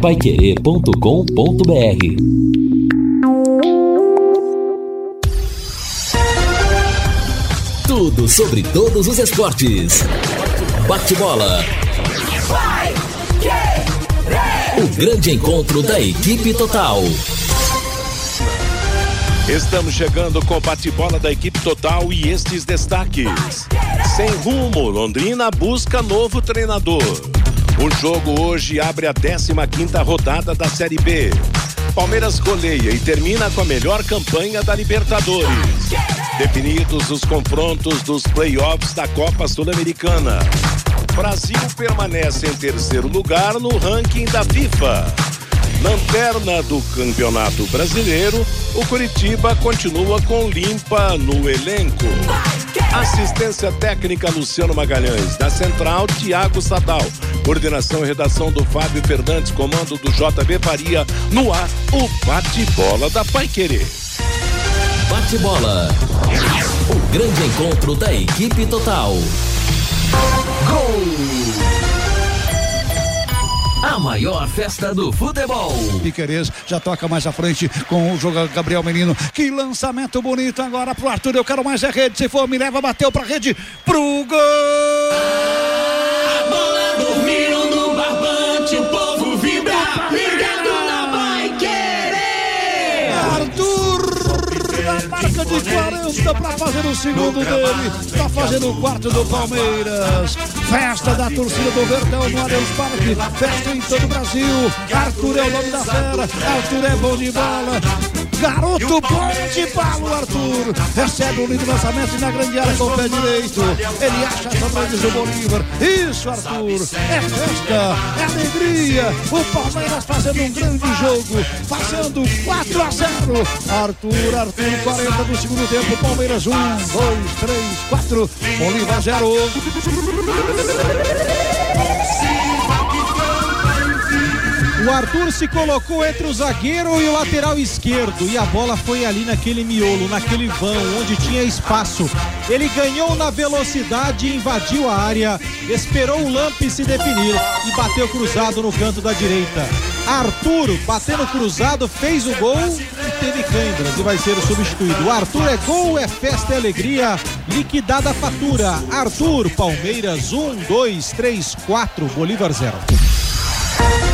paiquerê.com.br Tudo sobre todos os esportes. Bate-bola. O grande encontro da equipe total. Estamos chegando com o bate-bola da equipe total e estes destaques. Sem rumo, Londrina busca novo treinador. O jogo hoje abre a 15 quinta rodada da Série B. Palmeiras goleia e termina com a melhor campanha da Libertadores. Definidos os confrontos dos playoffs da Copa Sul-Americana. Brasil permanece em terceiro lugar no ranking da FIFA. Lanterna do Campeonato Brasileiro, o Curitiba continua com limpa no elenco. Assistência técnica Luciano Magalhães, da Central Tiago Sadal. Coordenação e redação do Fábio Fernandes, comando do JB Faria. No ar, o bate-bola da Paiquerê. Bate-bola. O grande encontro da equipe total. Gol! A maior festa do futebol. Piquerez já toca mais à frente com o jogo Gabriel Menino. Que lançamento bonito agora pro Arthur. Eu quero mais é rede. Se for, me leva, bateu pra rede. Pro gol! Marca de 40 para fazer o segundo dele. Tá fazendo o quarto do Palmeiras. Festa da torcida do Verdão no Allianz Parque. Festa em todo o Brasil. Arthur é o nome da fera. Arthur é bom de bola. Garoto bom de bala, Arthur. Recebe um lindo lançamento na grande área com o pé direito. Ele acha a sombra do Bolívar. Isso, Arthur. É festa, é alegria. O Palmeiras fazendo um grande jogo. Fazendo 4 a 0. Arthur, Arthur, 40 do segundo tempo. Palmeiras 1, 2, 3, 4. Bolívar 0. O Arthur se colocou entre o zagueiro e o lateral esquerdo e a bola foi ali naquele miolo, naquele vão onde tinha espaço. Ele ganhou na velocidade, invadiu a área, esperou o Lampe se definir e bateu cruzado no canto da direita. Arthur, batendo cruzado, fez o gol e teve câimbras e vai ser o substituído. O Arthur é gol, é festa e alegria, liquidada a fatura. Arthur, Palmeiras, 1, 2, 3, 4, Bolívar 0.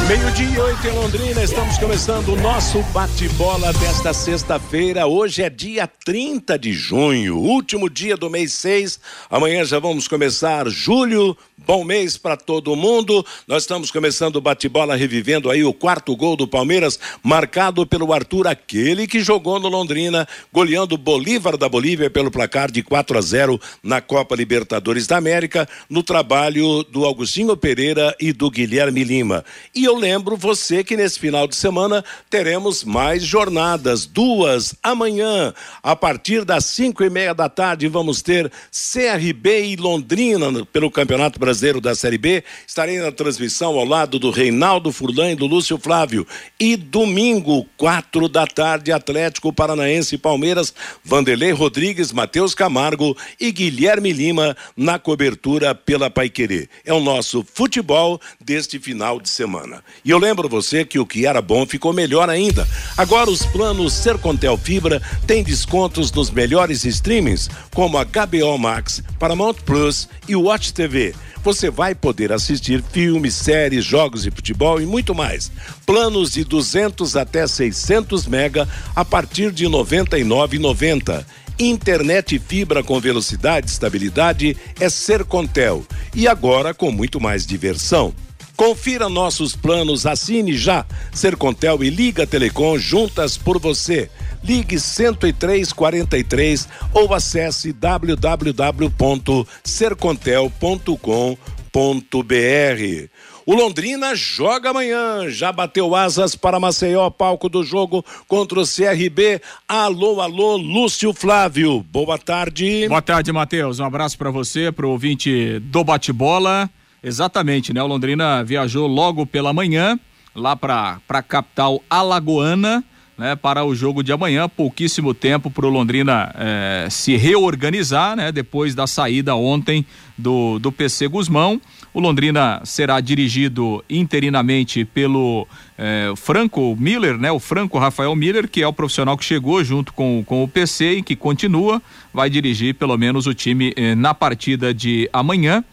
Meio-dia oito em Londrina, estamos começando o nosso bate-bola desta sexta-feira. Hoje é dia 30 de junho, último dia do mês 6. Amanhã já vamos começar julho. Bom mês para todo mundo. Nós estamos começando o bate-bola, revivendo aí o quarto gol do Palmeiras, marcado pelo Arthur, aquele que jogou no Londrina, goleando Bolívar da Bolívia pelo placar de 4 a 0 na Copa Libertadores da América, no trabalho do Augustinho Pereira e do Guilherme Lima. E eu lembro você que nesse final de semana teremos mais jornadas, duas amanhã, a partir das cinco e meia da tarde, vamos ter CRB e Londrina pelo Campeonato Brasileiro da Série B. Estarei na transmissão ao lado do Reinaldo Furlan e do Lúcio Flávio. E domingo, quatro da tarde, Atlético Paranaense e Palmeiras, Vanderlei Rodrigues, Matheus Camargo e Guilherme Lima na cobertura pela Paiquerê. É o nosso futebol deste final de semana. E eu lembro você que o que era bom ficou melhor ainda. Agora os planos Sercontel Fibra têm descontos nos melhores streamings, como a HBO Max, Paramount Plus e Watch TV. Você vai poder assistir filmes, séries, jogos de futebol e muito mais. Planos de 200 até 600 mega a partir de R$ 99,90. Internet fibra com velocidade e estabilidade é Sercontel. E agora com muito mais diversão. Confira nossos planos, assine já Sercontel e Liga Telecom juntas por você. Ligue 10343 ou acesse www.sercontel.com.br. O Londrina joga amanhã, já bateu asas para Maceió, palco do jogo contra o CRB. Alô, alô, Lúcio Flávio. Boa tarde. Boa tarde, Matheus. Um abraço para você, para o ouvinte do bate-bola. Exatamente, né? O Londrina viajou logo pela manhã lá para a capital alagoana. Né, para o jogo de amanhã, pouquíssimo tempo para o Londrina eh, se reorganizar, né, depois da saída ontem do, do PC Guzmão. O Londrina será dirigido interinamente pelo eh, Franco Miller, né? O Franco Rafael Miller, que é o profissional que chegou junto com, com o PC e que continua, vai dirigir pelo menos o time eh, na partida de amanhã.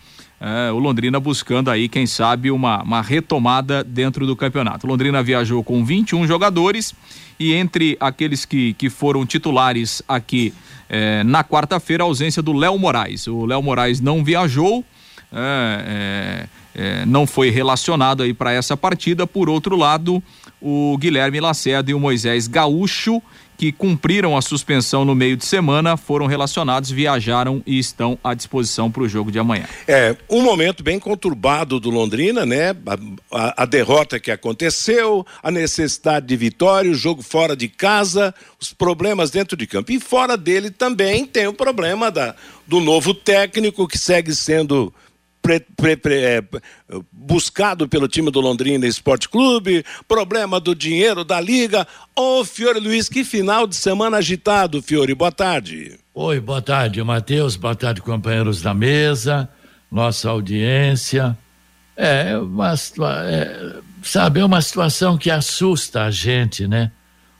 É, o Londrina buscando aí, quem sabe, uma, uma retomada dentro do campeonato. O Londrina viajou com 21 jogadores e entre aqueles que, que foram titulares aqui é, na quarta-feira, a ausência do Léo Moraes. O Léo Moraes não viajou, é, é, não foi relacionado aí para essa partida. Por outro lado, o Guilherme Lacerda e o Moisés Gaúcho que cumpriram a suspensão no meio de semana foram relacionados, viajaram e estão à disposição para o jogo de amanhã. É, um momento bem conturbado do Londrina, né? A, a, a, derrota que aconteceu, a necessidade de vitória, o jogo fora de casa, os problemas dentro de campo. E fora dele também tem o problema da, do novo técnico que segue sendo pre, pre, pre, é, buscado pelo time do Londrina Esporte Clube, problema do dinheiro da liga. Ô, oh, Fiore Luiz, que final de semana agitado, Fiore. Boa tarde. Oi, boa tarde, Matheus. Boa tarde, companheiros da mesa, nossa audiência. É uma é, sabe, é uma situação que assusta a gente, né?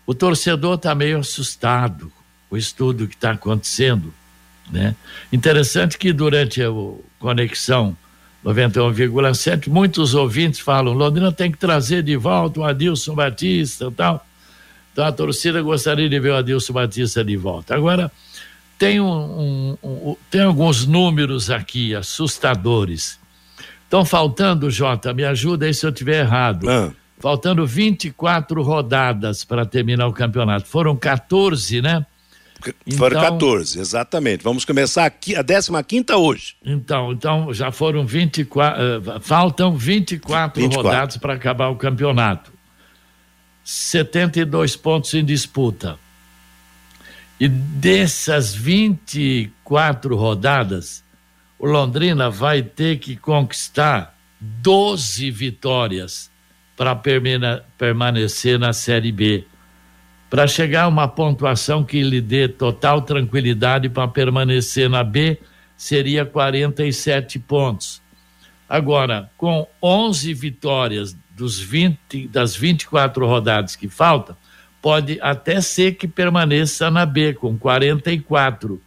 O torcedor está meio assustado com o estudo que está acontecendo, né? Interessante que durante o Conexão 91,7, muitos ouvintes falam: Londrina tem que trazer de volta o Adilson Batista e tal. Então a torcida gostaria de ver o Adilson Batista de volta. Agora, tem, um, um, um, tem alguns números aqui assustadores. Estão faltando, Jota, me ajuda aí se eu estiver errado. Ah. Faltando 24 rodadas para terminar o campeonato. Foram 14, né? Foram então, 14, exatamente. Vamos começar aqui, a 15 hoje. Então, então já foram 24, uh, faltam 24, 24. rodadas para acabar o campeonato. 72 pontos em disputa. E dessas 24 rodadas, o Londrina vai ter que conquistar 12 vitórias para permanecer na Série B para chegar a uma pontuação que lhe dê total tranquilidade para permanecer na B, seria 47 pontos. Agora, com 11 vitórias dos 20, das 24 rodadas que faltam, pode até ser que permaneça na B com 44,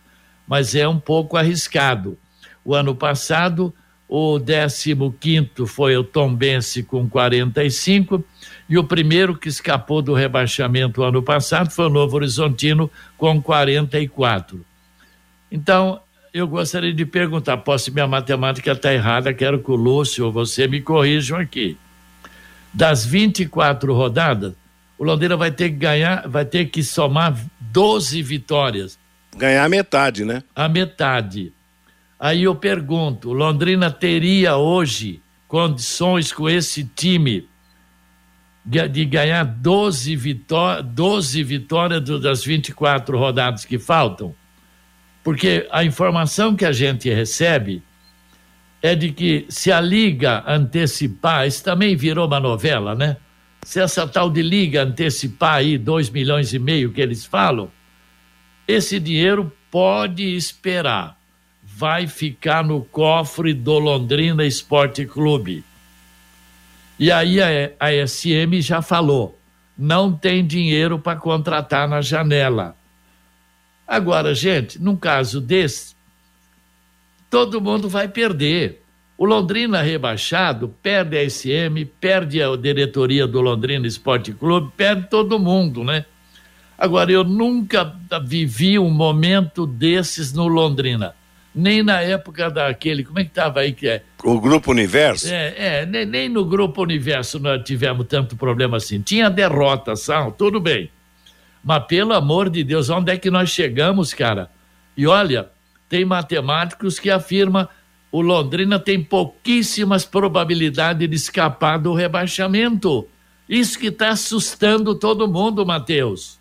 mas é um pouco arriscado. O ano passado, o 15 foi o Tombense com 45 e o primeiro que escapou do rebaixamento ano passado foi o Novo Horizontino com 44. Então, eu gostaria de perguntar, posso minha matemática está errada, quero que o Lúcio ou você me corrijam aqui. Das 24 rodadas, o Londrina vai ter que ganhar, vai ter que somar 12 vitórias. Ganhar a metade, né? A metade. Aí eu pergunto, Londrina teria hoje condições com esse time de ganhar 12, vitó 12 vitórias das 24 rodadas que faltam? Porque a informação que a gente recebe é de que se a liga antecipar, isso também virou uma novela, né? Se essa tal de liga antecipar aí 2 milhões e meio que eles falam, esse dinheiro pode esperar. Vai ficar no cofre do Londrina Esporte Clube e aí a, a SM já falou: não tem dinheiro para contratar na janela. Agora, gente, num caso desse, todo mundo vai perder. O Londrina rebaixado perde a SM, perde a diretoria do Londrina Esporte Clube, perde todo mundo, né? Agora, eu nunca vivi um momento desses no Londrina nem na época daquele, como é que estava aí que é? O Grupo Universo? É, é nem, nem, no Grupo Universo nós tivemos tanto problema assim. Tinha derrota, sal, tudo bem. Mas pelo amor de Deus, onde é que nós chegamos, cara? E olha, tem matemáticos que afirmam o Londrina tem pouquíssimas probabilidades de escapar do rebaixamento. Isso que está assustando todo mundo, Matheus.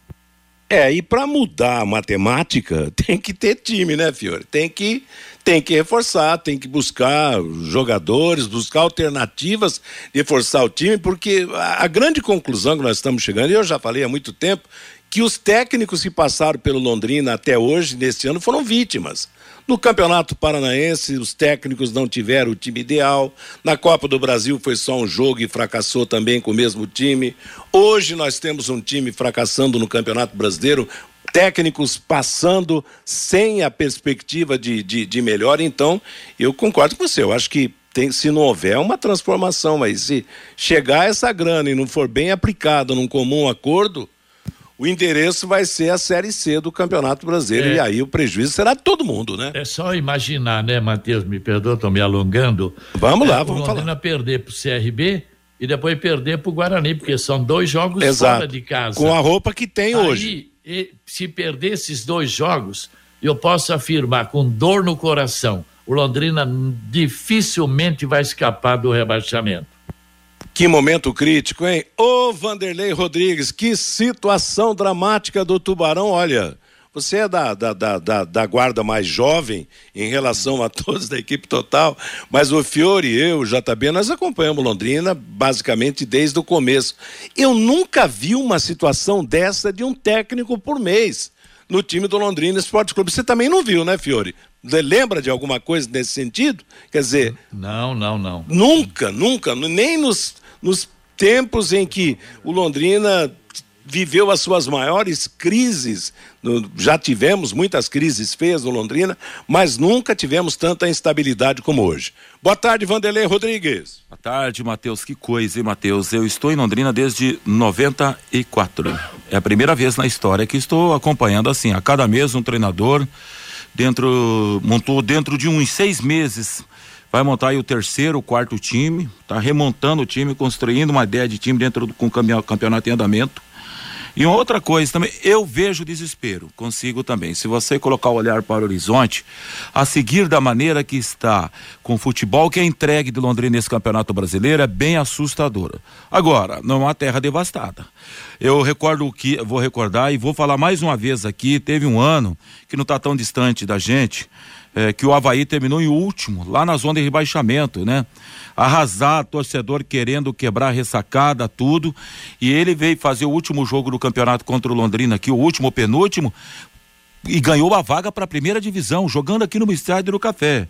É, e para mudar a matemática, tem que ter time, né, Fiore? Tem que, tem que reforçar, tem que buscar jogadores, buscar alternativas reforçar o time, porque a, a grande conclusão que nós estamos chegando, e eu já falei há muito tempo, que os técnicos que passaram pelo Londrina até hoje, neste ano, foram vítimas. No Campeonato Paranaense, os técnicos não tiveram o time ideal. Na Copa do Brasil foi só um jogo e fracassou também com o mesmo time. Hoje nós temos um time fracassando no Campeonato Brasileiro, técnicos passando sem a perspectiva de, de, de melhora. Então, eu concordo com você. Eu acho que tem, se não houver uma transformação, mas se chegar essa grana e não for bem aplicada num comum acordo, o endereço vai ser a Série C do Campeonato Brasileiro. É. E aí o prejuízo será de todo mundo, né? É só imaginar, né, Matheus? Me perdoa, estou me alongando. Vamos lá, é, vamos o falar. Londrina perder para o CRB e depois perder para o Guarani, porque são dois jogos Exato. fora de casa. Com a roupa que tem aí, hoje. E, se perder esses dois jogos, eu posso afirmar com dor no coração, o Londrina dificilmente vai escapar do rebaixamento. Que momento crítico, hein? Ô Vanderlei Rodrigues, que situação dramática do Tubarão, olha. Você é da, da, da, da, da guarda mais jovem em relação a todos da equipe total, mas o Fiore e eu, o JB, nós acompanhamos Londrina basicamente desde o começo. Eu nunca vi uma situação dessa de um técnico por mês no time do Londrina Esporte Clube. Você também não viu, né, Fiore? Lembra de alguma coisa nesse sentido? Quer dizer. Não, não, não. Nunca, nunca, nem nos nos tempos em que o Londrina viveu as suas maiores crises. Já tivemos muitas crises feias no Londrina, mas nunca tivemos tanta instabilidade como hoje. Boa tarde, Vanderlei Rodrigues. Boa tarde, Matheus. Que coisa, hein, Matheus? Eu estou em Londrina desde 94. É a primeira vez na história que estou acompanhando assim, a cada mês um treinador dentro montou dentro de uns seis meses vai montar aí o terceiro, o quarto time, tá remontando o time, construindo uma ideia de time dentro do com campeonato em andamento. E uma outra coisa também, eu vejo desespero, consigo também. Se você colocar o olhar para o horizonte, a seguir da maneira que está com o futebol que é entregue de Londrina nesse campeonato brasileiro é bem assustadora. Agora, não é uma terra devastada. Eu recordo o que, vou recordar e vou falar mais uma vez aqui, teve um ano que não está tão distante da gente, é, que o Havaí terminou em último, lá na zona de rebaixamento, né? Arrasar, torcedor querendo quebrar ressacada, tudo. E ele veio fazer o último jogo do campeonato contra o Londrina aqui, o último, o penúltimo, e ganhou a vaga para a primeira divisão, jogando aqui no Estádio do Café.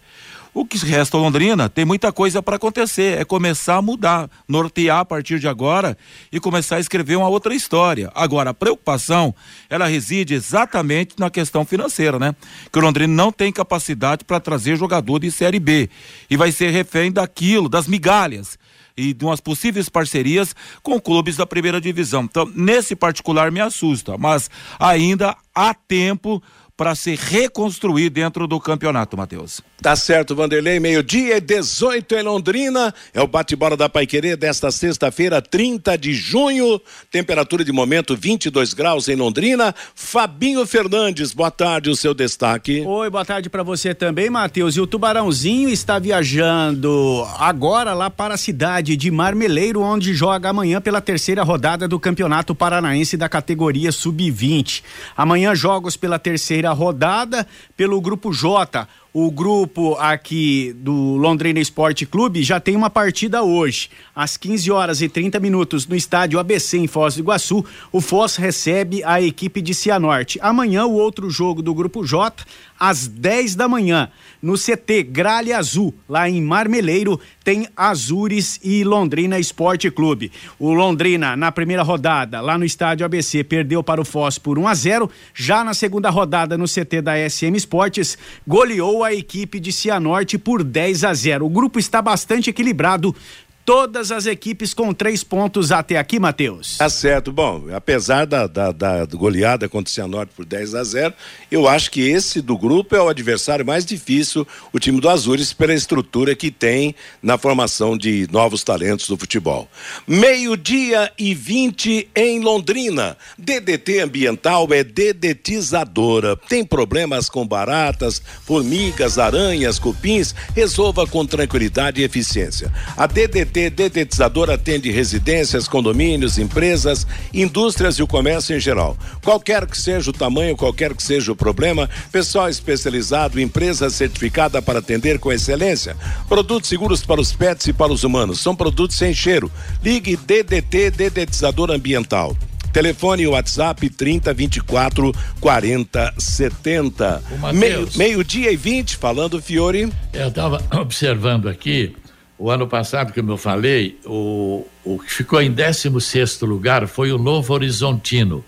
O que resta Londrina tem muita coisa para acontecer, é começar a mudar, nortear a partir de agora e começar a escrever uma outra história. Agora, a preocupação, ela reside exatamente na questão financeira, né? Que o Londrina não tem capacidade para trazer jogador de Série B e vai ser refém daquilo, das migalhas e de umas possíveis parcerias com clubes da primeira divisão. Então, nesse particular me assusta, mas ainda há tempo para se reconstruir dentro do campeonato, Matheus. Tá certo, Vanderlei. Meio-dia e 18 em Londrina. É o bate-bola da Paiquerê desta sexta-feira, 30 de junho. Temperatura de momento 22 graus em Londrina. Fabinho Fernandes, boa tarde, o seu destaque. Oi, boa tarde para você também, Matheus. E o Tubarãozinho está viajando agora lá para a cidade de Marmeleiro, onde joga amanhã pela terceira rodada do Campeonato Paranaense da categoria Sub-20. Amanhã jogos pela terceira primeira rodada pelo grupo J. O grupo aqui do Londrina Esporte Clube já tem uma partida hoje. Às 15 horas e 30 minutos no estádio ABC em Foz do Iguaçu, o Foz recebe a equipe de Cianorte. Amanhã o outro jogo do grupo J, às 10 da manhã, no CT Gralha Azul, lá em Marmeleiro, tem Azures e Londrina Esporte Clube. O Londrina, na primeira rodada, lá no estádio ABC, perdeu para o Foz por 1 a 0 Já na segunda rodada, no CT da SM Esportes, goleou a equipe de Cianorte por 10 a 0. O grupo está bastante equilibrado todas as equipes com três pontos até aqui, Matheus. Tá certo. Bom, apesar da, da, da goleada contra o Cianorte por 10 a 0, eu acho que esse do grupo é o adversário mais difícil, o time do Azures, pela estrutura que tem na formação de novos talentos do futebol. Meio-dia e 20 em Londrina. DDT ambiental é dedetizadora. Tem problemas com baratas, formigas, aranhas, cupins? Resolva com tranquilidade e eficiência. A DDT DDT Dedetizador atende residências, condomínios, empresas, indústrias e o comércio em geral. Qualquer que seja o tamanho, qualquer que seja o problema, pessoal especializado, empresa certificada para atender com excelência. Produtos seguros para os pets e para os humanos. São produtos sem cheiro. Ligue DDT Dedetizador Ambiental Telefone e WhatsApp 30 24 40 70. Meio, meio-dia e 20, falando, Fiore. Eu estava observando aqui, o ano passado, como eu falei, o, o que ficou em 16 lugar foi o Novo Horizontino.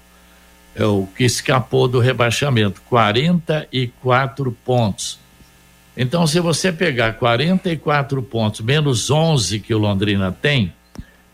É o que escapou do rebaixamento, 44 pontos. Então, se você pegar 44 pontos menos 11 que o Londrina tem,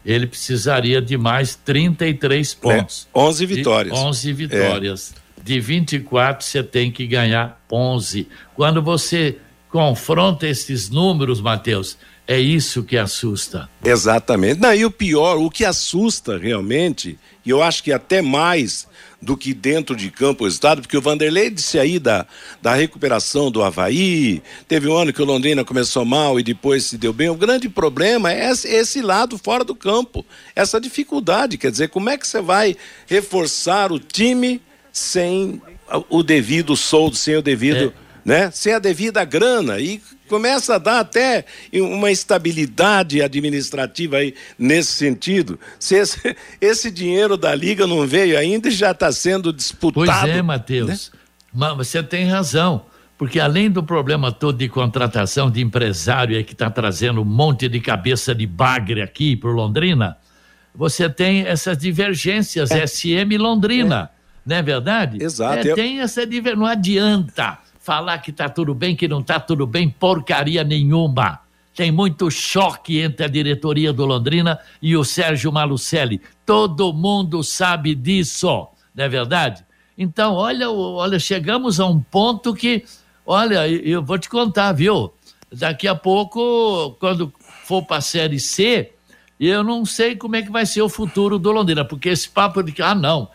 ele precisaria de mais 33 pontos. É, 11 vitórias. De 11 vitórias. É. De 24, você tem que ganhar 11. Quando você confronta esses números, Matheus, é isso que assusta. Exatamente. Não, e o pior, o que assusta realmente, e eu acho que até mais do que dentro de campo o resultado, porque o Vanderlei disse aí da, da recuperação do Havaí, teve um ano que o Londrina começou mal e depois se deu bem. O grande problema é esse, lado fora do campo, essa dificuldade, quer dizer, como é que você vai reforçar o time sem o devido soldo, sem o devido, é. Né, sem a devida grana e começa a dar até uma estabilidade administrativa aí nesse sentido. Se esse, esse dinheiro da Liga não veio ainda e já está sendo disputado. Pois é, Matheus. Né? Você tem razão. Porque além do problema todo de contratação de empresário aí que está trazendo um monte de cabeça de bagre aqui para Londrina, você tem essas divergências é. SM Londrina, é. não é verdade? Exato. É, tem essa divergência, não adianta falar que tá tudo bem, que não tá tudo bem, porcaria nenhuma. Tem muito choque entre a diretoria do Londrina e o Sérgio Malucelli. Todo mundo sabe disso, não é verdade? Então, olha, olha, chegamos a um ponto que, olha, eu vou te contar, viu? Daqui a pouco, quando for para a Série C, eu não sei como é que vai ser o futuro do Londrina, porque esse papo de que, ah, não,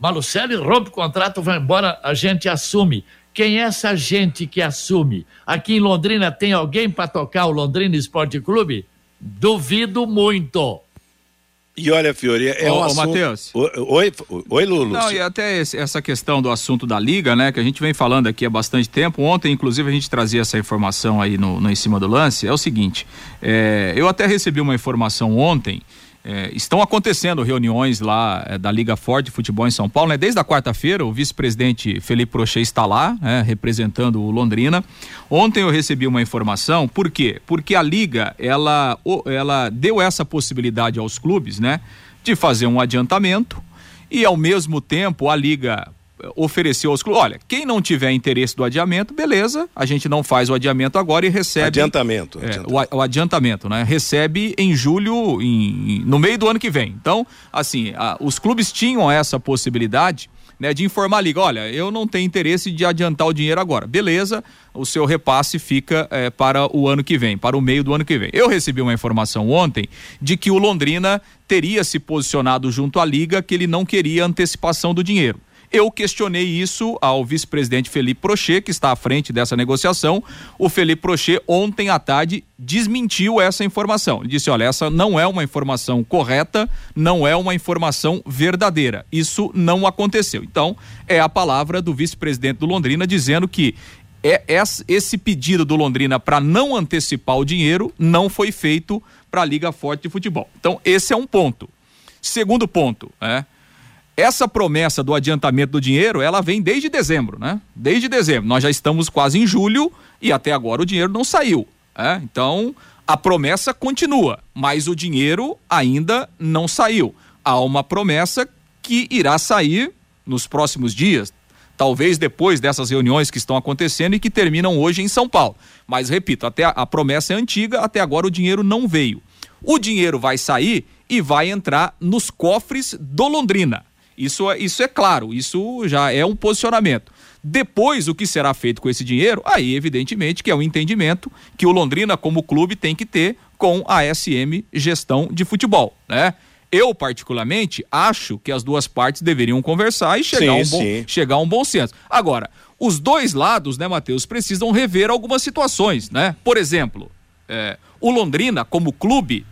Malucelli rompe o contrato, vai embora, a gente assume. Quem é essa gente que assume? Aqui em Londrina tem alguém para tocar o Londrina Esporte Clube? Duvido muito. E olha, Fiori, é ô, um assunto... Matheus. Oi, oi, Lulu. Não, e até esse, essa questão do assunto da Liga, né, que a gente vem falando aqui há bastante tempo. Ontem, inclusive, a gente trazia essa informação aí no, no Em Cima do Lance. É o seguinte, é, eu até recebi uma informação ontem é, estão acontecendo reuniões lá é, da Liga Forte de Futebol em São Paulo, né? Desde a quarta-feira, o vice-presidente Felipe Prochet está lá, né? representando o Londrina. Ontem eu recebi uma informação, por quê? Porque a Liga, ela, ela deu essa possibilidade aos clubes, né? De fazer um adiantamento e, ao mesmo tempo, a Liga ofereceu aos clubes, olha, quem não tiver interesse do adiamento, beleza, a gente não faz o adiamento agora e recebe adiantamento, é, adiantamento. O, o, adiantamento, né? Recebe em julho, em, no meio do ano que vem. Então, assim, a, os clubes tinham essa possibilidade. Né, de informar a liga, olha, eu não tenho interesse de adiantar o dinheiro agora. Beleza, o seu repasse fica é, para o ano que vem, para o meio do ano que vem. Eu recebi uma informação ontem de que o Londrina teria se posicionado junto à liga que ele não queria antecipação do dinheiro. Eu questionei isso ao vice-presidente Felipe Prochet, que está à frente dessa negociação. O Felipe Prochet, ontem à tarde, desmentiu essa informação. Ele disse: olha, essa não é uma informação correta, não é uma informação verdadeira. Isso não aconteceu. Então, é a palavra do vice-presidente do Londrina dizendo que é esse pedido do Londrina para não antecipar o dinheiro não foi feito para a Liga Forte de Futebol. Então, esse é um ponto. Segundo ponto, é essa promessa do adiantamento do dinheiro, ela vem desde dezembro, né? Desde dezembro. Nós já estamos quase em julho e até agora o dinheiro não saiu. É? Então, a promessa continua, mas o dinheiro ainda não saiu. Há uma promessa que irá sair nos próximos dias, talvez depois dessas reuniões que estão acontecendo e que terminam hoje em São Paulo. Mas repito, até a, a promessa é antiga, até agora o dinheiro não veio. O dinheiro vai sair e vai entrar nos cofres do Londrina. Isso, é, isso é claro, isso já é um posicionamento. Depois, o que será feito com esse dinheiro? Aí, evidentemente, que é um entendimento que o Londrina, como clube, tem que ter com a SM Gestão de Futebol, né? Eu, particularmente, acho que as duas partes deveriam conversar e chegar, sim, a, um bom, chegar a um bom senso. Agora, os dois lados, né, Matheus, precisam rever algumas situações, né? Por exemplo, é, o Londrina, como clube,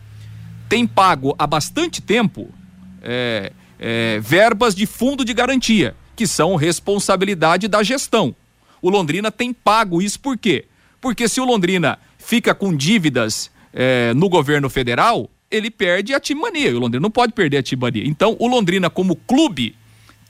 tem pago há bastante tempo é, é, verbas de fundo de garantia, que são responsabilidade da gestão. O Londrina tem pago isso por quê? Porque se o Londrina fica com dívidas é, no governo federal, ele perde a timania. O Londrina não pode perder a timania. Então, o Londrina, como clube,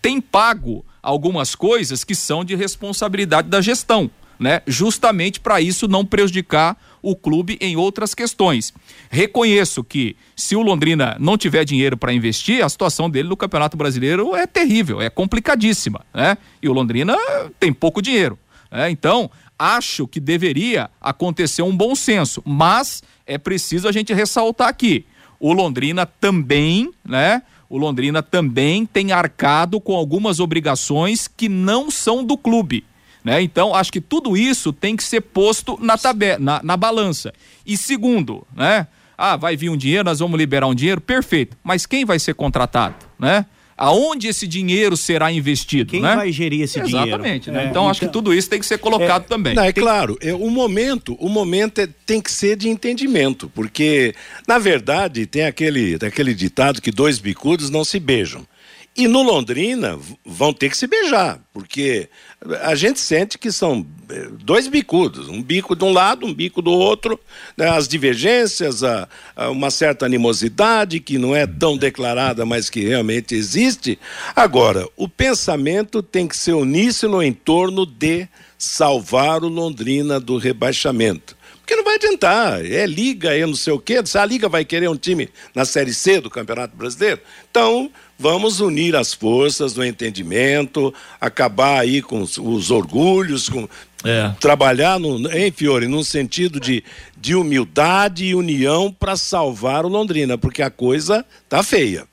tem pago algumas coisas que são de responsabilidade da gestão, né? Justamente para isso não prejudicar o clube em outras questões. Reconheço que se o Londrina não tiver dinheiro para investir, a situação dele no Campeonato Brasileiro é terrível, é complicadíssima, né? E o Londrina tem pouco dinheiro. Né? Então, acho que deveria acontecer um bom senso, mas é preciso a gente ressaltar aqui. O Londrina também, né? O Londrina também tem arcado com algumas obrigações que não são do clube. Né? Então, acho que tudo isso tem que ser posto na, tabe na, na balança. E segundo, né? Ah, vai vir um dinheiro, nós vamos liberar um dinheiro, perfeito. Mas quem vai ser contratado, né? Aonde esse dinheiro será investido, Quem né? vai gerir esse Exatamente, dinheiro? Exatamente, né? É, então, acho que então- tudo isso tem que ser colocado também. Não, é claro, é, o momento, o momento é- tem que ser de entendimento, porque, na verdade, tem aquele, tem aquele ditado que dois bicudos não se beijam. E no Londrina vão ter que se beijar, porque a gente sente que são eh, dois bicudos, um bico de um lado, um bico do outro, né, as divergências, a, a uma certa animosidade que não é tão declarada, mas que realmente existe. Agora, o pensamento tem que ser uníssono em torno de salvar o Londrina do rebaixamento. Porque não vai adiantar, é liga, é não sei o quê. Se a liga vai querer um time na Série C do Campeonato Brasileiro, então vamos unir as forças no entendimento, acabar aí com os, os orgulhos, com trabalhar, no, hein, Fiore, num sentido de, de humildade e união para salvar o Londrina, porque a coisa tá feia.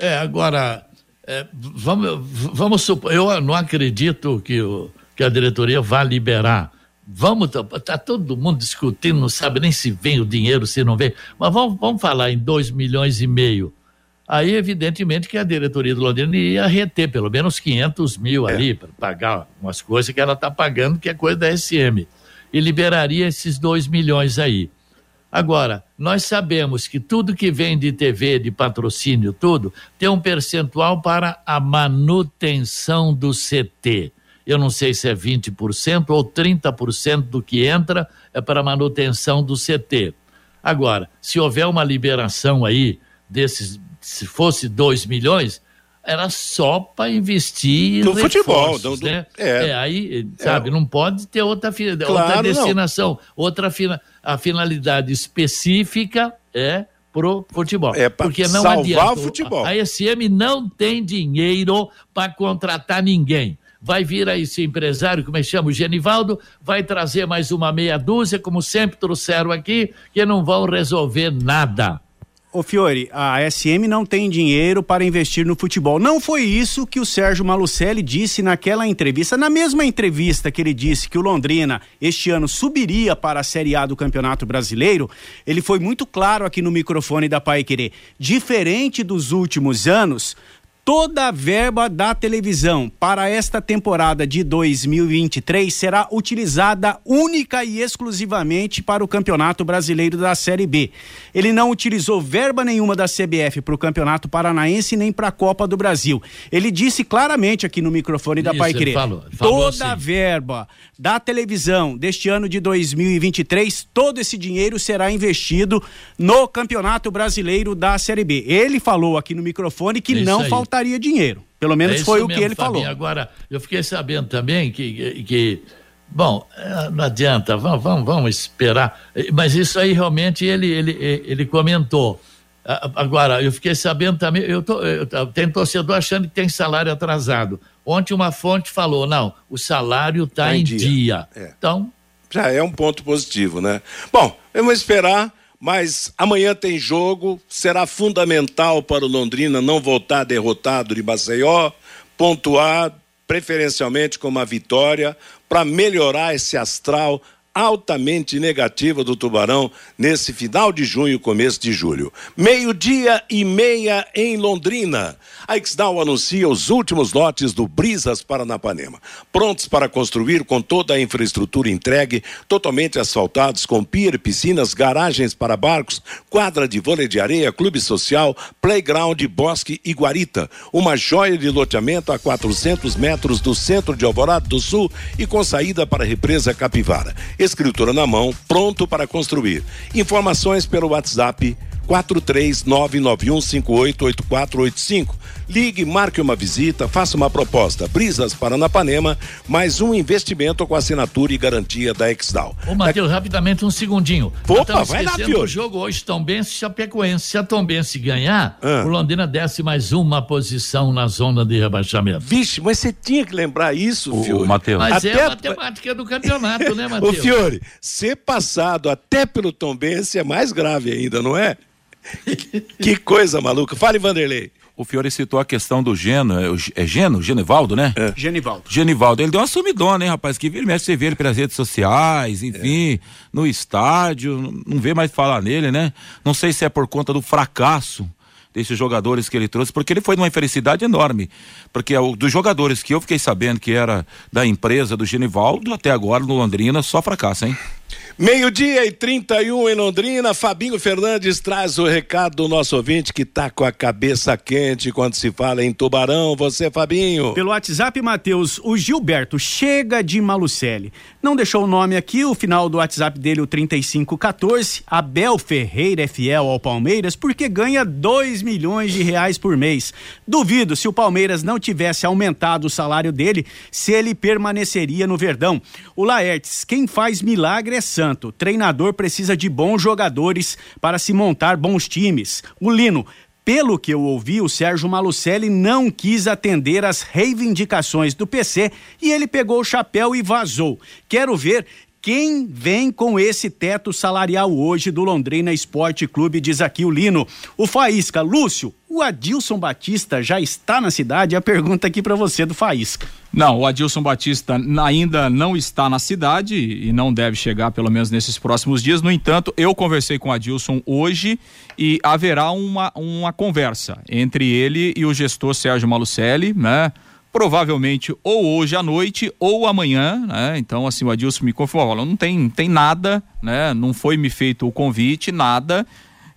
É, agora, é, vamos, vamos supor, eu não acredito que, o, que a diretoria vá liberar. Vamos, tá, todo mundo discutindo, não sabe nem se vem o dinheiro, se não vem. Mas vamos, vamos falar em 2 milhões e meio. Aí, evidentemente, que a diretoria do Londrina ia reter pelo menos 500 mil ali para pagar umas coisas que ela está pagando, que é coisa da SM. E liberaria esses 2 milhões aí. Agora, nós sabemos que tudo que vem de TV, de patrocínio, tudo, tem um percentual para a manutenção do CT. Eu não sei se é 20% ou 30% do que entra é para manutenção do CT. Agora, se houver uma liberação aí desses, se fosse 2 milhões, era só para investir No futebol, do- do- né? é. É, aí, sabe, não pode ter outra, fi- outra Claro, não. destinação, outra fina, a finalidade específica é pro futebol. É Porque não salvar adianta. o futebol. A SM não tem dinheiro para contratar ninguém. Vai vir aí esse empresário, é que chama? O Genivaldo, vai trazer mais uma meia dúzia, como sempre trouxeram aqui, que não vão resolver nada. Ô Fiore, a SM não tem dinheiro para investir no futebol. Não foi isso que o Sérgio Malucelli disse naquela entrevista. Na mesma entrevista que ele disse que o Londrina este ano subiria para a Série A do Campeonato Brasileiro, ele foi muito claro aqui no microfone da Pai Querer. Diferente dos últimos anos, Toda a verba da televisão para esta temporada de 2023 será utilizada única e exclusivamente para o Campeonato Brasileiro da Série B. Ele não utilizou verba nenhuma da CBF para o Campeonato Paranaense nem para a Copa do Brasil. Ele disse claramente aqui no microfone da Isso, Pai ele Querer. falou, ele falou Toda a assim. verba da televisão deste ano de 2023, todo esse dinheiro será investido no Campeonato Brasileiro da Série B. Ele falou aqui no microfone que É não aí. Faltaria dinheiro. Pelo menos É foi o que ele falou. Agora, eu fiquei sabendo também que, que bom, eh, não adianta, vamos, vamos, vamos esperar. Mas isso aí realmente ele, ele, ele comentou. Agora, eu fiquei sabendo também, eu tô, eu, tem torcedor achando que tem salário atrasado. Ontem uma fonte falou, não, o salário está Tá em em dia. dia. É. Então, Já é um ponto positivo, né? Bom, vamos esperar, mas amanhã tem jogo, será fundamental para o Londrina não voltar derrotado de Maceió, pontuar preferencialmente com uma vitória para melhorar esse astral altamente negativo do Tubarão nesse final de junho, começo de julho. Meio-dia e meia em Londrina. A Exdal anuncia os últimos lotes do Brisas Paranapanema, prontos para construir com toda a infraestrutura entregue, totalmente asfaltados com pier, piscinas, garagens para barcos, quadra de vôlei de areia, clube social, playground, bosque e guarita. Uma joia de loteamento a 400 metros do centro de Alvorada do Sul e com saída para a represa Capivara. Escritura na mão, pronto para construir. Informações pelo WhatsApp 43991588485. Ligue, marque uma visita, faça uma proposta. Brisas Paranapanema, mais um investimento com assinatura e garantia da Exdal. Ô, Matheus, rapidamente um segundinho. Opa, vai lá, Fiore. o jogo hoje, Tombense e Chapecoense. Se a Tombense ganhar, Ah. o Londrina desce mais uma posição na zona de rebaixamento. Vixe, mas você tinha que lembrar isso, O, Fiore. o Matheus. Mas é Até- a matemática do campeonato, né, Ô Matheus? Fiore, ser passado até pelo Tombense é mais grave ainda, não é? que coisa maluca. Fale, Vanderlei. O Fiore citou a questão do Geno, é, é Geno, Genivaldo, né? Genivaldo. Genivaldo, ele deu uma sumidona, hein, rapaz? Que vira e mexe, você vê ele pelas redes sociais, enfim, no estádio, não- vê mais falar nele, né? Não sei se é por conta do fracasso desses jogadores que ele trouxe, porque ele foi de uma infelicidade enorme. Porque o- dos jogadores que eu fiquei sabendo que era da empresa do Genivaldo, até agora no Londrina, só fracasso, hein? Meio-dia e 31 em Londrina, Fabinho Fernandes traz o recado do nosso ouvinte que tá com a cabeça quente quando se fala em Tubarão. Você, Fabinho. Pelo WhatsApp, Matheus, o Gilberto chega de Malucelli. Não deixou o nome aqui, o final do WhatsApp dele, o 3514. Abel Ferreira é fiel ao Palmeiras porque ganha 2 milhões de reais por mês. Duvido se o Palmeiras não tivesse aumentado o salário dele, se ele permaneceria no Verdão. O Laertes, quem faz milagre é santo. Treinador precisa de bons jogadores para se montar bons times. O Lino, pelo que eu ouvi, o Sérgio Malucelli não quis atender às reivindicações do PC e ele pegou o chapéu e vazou. Quero ver quem vem com esse teto salarial hoje do Londrina Esporte Clube, diz aqui o Lino. O Faísca, Lúcio, o Adilson Batista já está na cidade? A pergunta aqui para você do Faísca. Não, o Adilson Batista ainda não está na cidade e não deve chegar pelo menos nesses próximos dias. No entanto, eu conversei com o Adilson hoje e haverá uma, uma conversa entre ele e o gestor Sérgio Malucelli, né? Provavelmente ou hoje à noite ou amanhã, né? Então, assim, o Adilson me confirmou, não tem, tem nada, né? Não foi me feito o convite, nada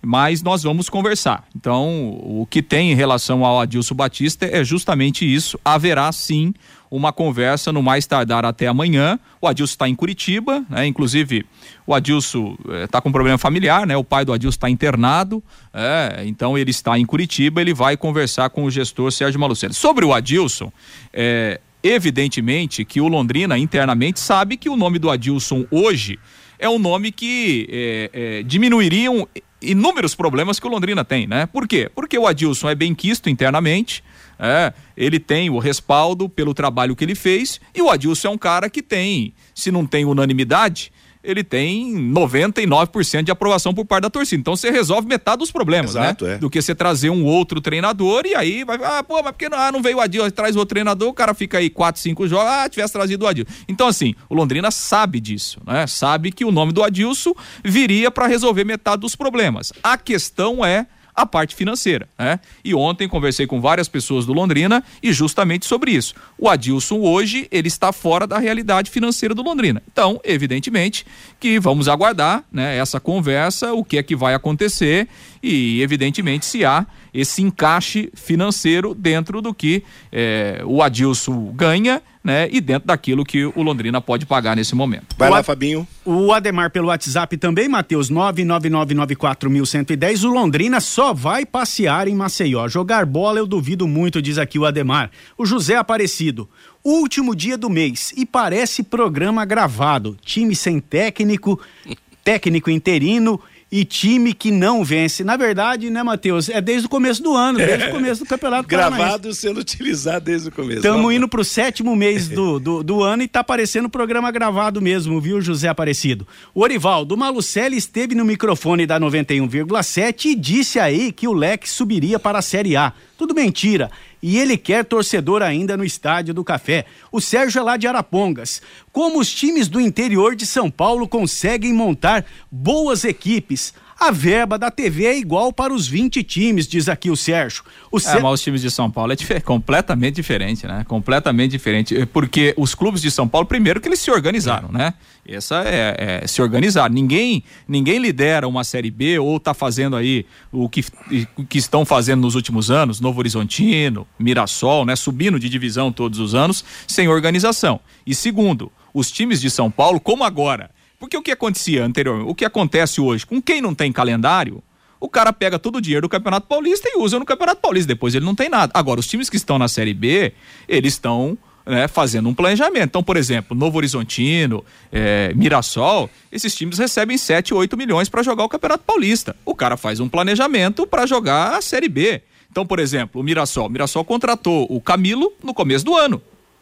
mas nós vamos conversar. Então, o que tem em relação ao Adilson Batista é justamente isso. Haverá sim uma conversa no mais tardar até amanhã. O Adilson está em Curitiba, né? Inclusive, o Adilson está com um problema familiar, né? O pai do Adilson está internado, é, então ele está em Curitiba, ele vai conversar com o gestor Sérgio Malucelli. Sobre o Adilson, é, evidentemente que o Londrina internamente sabe que o nome do Adilson hoje é um nome que é, é, diminuiriam inúmeros problemas que o Londrina tem, né? Por quê? Porque o Adilson é bem quisto internamente, é, ele tem o respaldo pelo trabalho que ele fez e o Adilson é um cara que tem, se não tem unanimidade, ele tem 99% de aprovação por parte da torcida. Então você resolve metade dos problemas, Exato, né? é. Do que você trazer um outro treinador e aí vai, ah, pô, mas por que não, ah, não veio o Adilson, traz outro treinador, o cara fica aí 4, 5 jogos, ah, tivesse trazido o Adilson. Então assim, o Londrina sabe disso, né? Sabe que o nome do Adilson viria para resolver metade dos problemas. A questão é a parte financeira, né? E ontem conversei com várias pessoas do Londrina e justamente sobre isso. O Adilson hoje, ele está fora da realidade financeira do Londrina. Então, evidentemente que vamos aguardar, né, essa conversa, o que é que vai acontecer e evidentemente se há esse encaixe financeiro dentro do que eh, o Adilson ganha, né, e dentro daquilo que o Londrina pode pagar nesse momento. Vai O lá, Fabinho. O Ademar pelo WhatsApp também, Matheus, 999941110. O Londrina só vai passear em Maceió. Jogar bola eu duvido muito, diz aqui o Ademar. O José Aparecido. Último dia do mês e parece programa gravado. Time sem técnico, técnico interino e time que não vence. Na verdade, né, Matheus? É desde o começo do ano, desde o começo do Campeonato. Gravado sendo utilizado desde o começo. Estamos indo pro sétimo mês do, do, do ano e tá parecendo programa gravado mesmo, viu, José Aparecido? O Orivaldo, o Malucelli esteve no microfone da 91,7 e disse aí que o Leque subiria para a Série A. Tudo mentira. E ele quer torcedor ainda no Estádio do Café. O Sérgio é lá de Arapongas. Como os times do interior de São Paulo conseguem montar boas equipes? A verba da TV é igual para os 20 times, diz aqui o Sérgio. O É, Sé- mas os times de São Paulo é completamente diferente, né? Completamente diferente. Eh, Porque os clubes de São Paulo, primeiro que eles se organizaram, né? Essa é, é se organizar. Ninguém, ninguém lidera uma Série B ou tá fazendo aí o que, o que estão fazendo nos últimos anos, Novo Horizontino, Mirassol, né? Subindo de divisão todos os anos, sem organização. E segundo, os times de São Paulo, como agora. Porque o que acontecia anteriormente, o que acontece hoje, com quem não tem calendário, o cara pega todo o dinheiro do Campeonato Paulista e usa no Campeonato Paulista. Depois ele não tem nada. Agora, os times que estão na Série B, eles estão né, fazendo um planejamento. Então, por exemplo, Novo Horizontino, é, Mirassol, esses times recebem 7, 8 milhões para jogar o Campeonato Paulista. O cara faz um planejamento para jogar a Série B. Então, por exemplo, o Mirassol. O Mirassol contratou o Camilo no começo do ano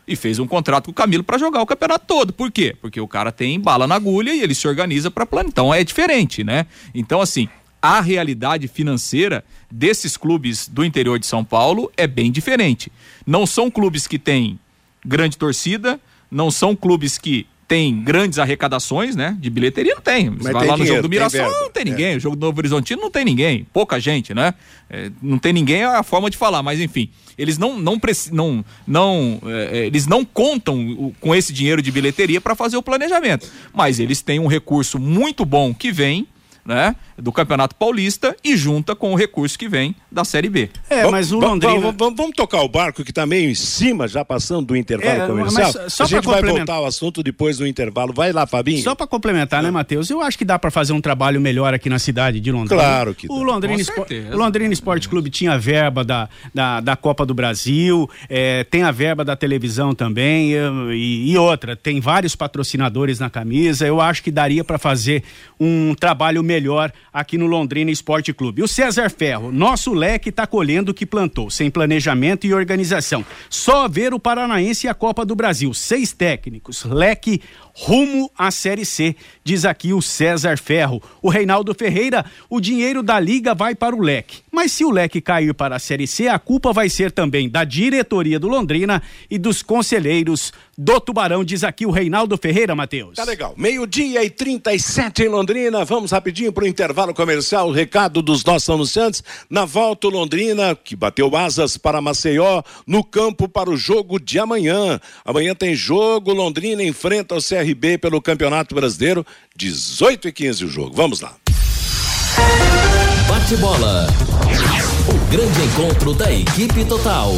e fez um contrato com o Camilo para jogar o campeonato todo. Por quê? Porque o cara tem bala na agulha e ele se organiza para plano. Então é diferente, né? Então assim, a realidade financeira desses clubes do interior de São Paulo é bem diferente. Não são clubes que têm grande torcida, não são clubes que têm grandes arrecadações, né? De bilheteria não tem. Você Mas vai tem lá no dinheiro, jogo do tem Mirassol, verba. não tem ninguém. O jogo do Novo Horizontino não tem ninguém. Pouca gente, né? É, não tem ninguém é a forma de falar, mas enfim. Eles não não não, não é, é, eles não contam com esse dinheiro de bilheteria para fazer o planejamento, mas eles têm um recurso muito bom que vem, né, do Campeonato Paulista e junta com o recurso que vem da Série B. É, Vamos- mas o Londrina. Vamos, vamos- vamos tocar o barco que tá meio em cima, já passando do intervalo É, comercial. a gente vai voltar ao assunto depois do intervalo. Vai lá, Fabinho. Só para complementar, né, Matheus? Eu acho que dá para fazer um trabalho melhor aqui na cidade de Londrina. Claro que dá. o Londrina, Com Espo- certeza. o Londrina Esporte Clube tinha a verba da, da, da Copa do Brasil, é, tem a verba da televisão também e, e outra. Tem vários patrocinadores na camisa. Eu acho que daria para fazer um trabalho melhor aqui no Londrina Esporte Clube. O César Ferro, nosso leque está colhendo o que plantou, sem planejamento e organização. Só ver o Paranaense e a Copa do Brasil. Seis técnicos, leque rumo à Série C, diz aqui o César Ferro. O Reinaldo Ferreira, o dinheiro da liga vai para o leque. Mas se o leque cair para a Série C, a culpa vai ser também da diretoria do Londrina e dos conselheiros do Tubarão, diz aqui o Reinaldo Ferreira, Matheus. Tá legal. Meio-dia e 37 em Londrina. Vamos rapidinho para o intervalo comercial. O recado dos nossos anunciantes. Na volta, o Londrina, que bateu asas para Maceió, no campo para o jogo de amanhã. Amanhã tem jogo. Londrina enfrenta o CRB pelo Campeonato Brasileiro. 18 e 15 o jogo. Vamos lá. Bate bola. O grande encontro da equipe total.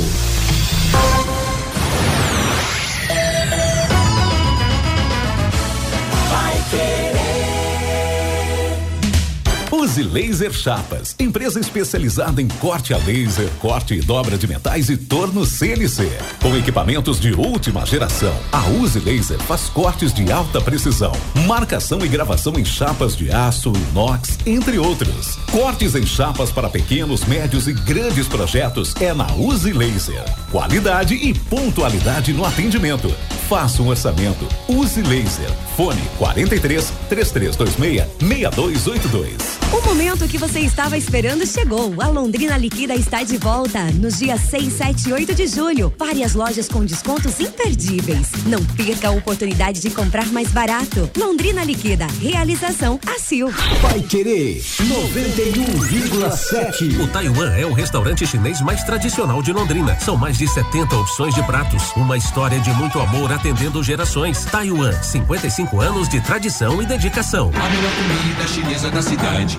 Use Laser Chapas, empresa especializada em corte a laser, corte e dobra de metais e torno CNC. Com equipamentos de última geração, a Use Laser faz cortes de alta precisão, marcação e gravação em chapas de aço, inox, entre outros. Cortes em chapas para pequenos, médios e grandes projetos é na Use Laser. Qualidade e pontualidade no atendimento. Faça um orçamento. Use Laser. Fone 43 3326 6282. O momento que você estava esperando chegou. A Londrina Liquida está de volta nos dias 6, 7 e 8 de julho. Várias lojas com descontos imperdíveis. Não perca a oportunidade de comprar mais barato. Londrina Liquida. Realização ACIL. Vai querer 91,7. O Taiwan é o restaurante chinês mais tradicional de Londrina. São mais de 70 opções de pratos. Uma história de muito amor atendendo gerações. Taiwan, 55 anos de tradição e dedicação. A melhor comida chinesa da cidade,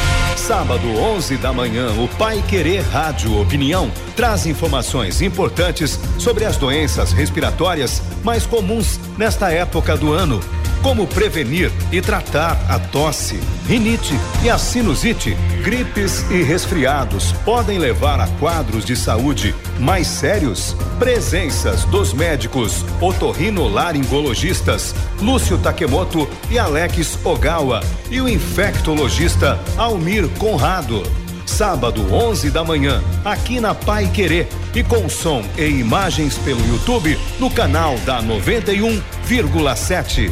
Sábado, 11 da manhã, o Pai Querer Rádio Opinião traz informações importantes sobre as doenças respiratórias mais comuns nesta época do ano. Como prevenir e tratar a tosse, rinite e a sinusite. Gripes e resfriados podem levar a quadros de saúde mais sérios. Presenças dos médicos otorrinolaringologistas Lúcio Takemoto e Alex Ogawa e o infectologista Almir Conrado. Sábado, 11 da manhã, aqui na Pai Querer e com som e imagens pelo YouTube no canal da 91,7.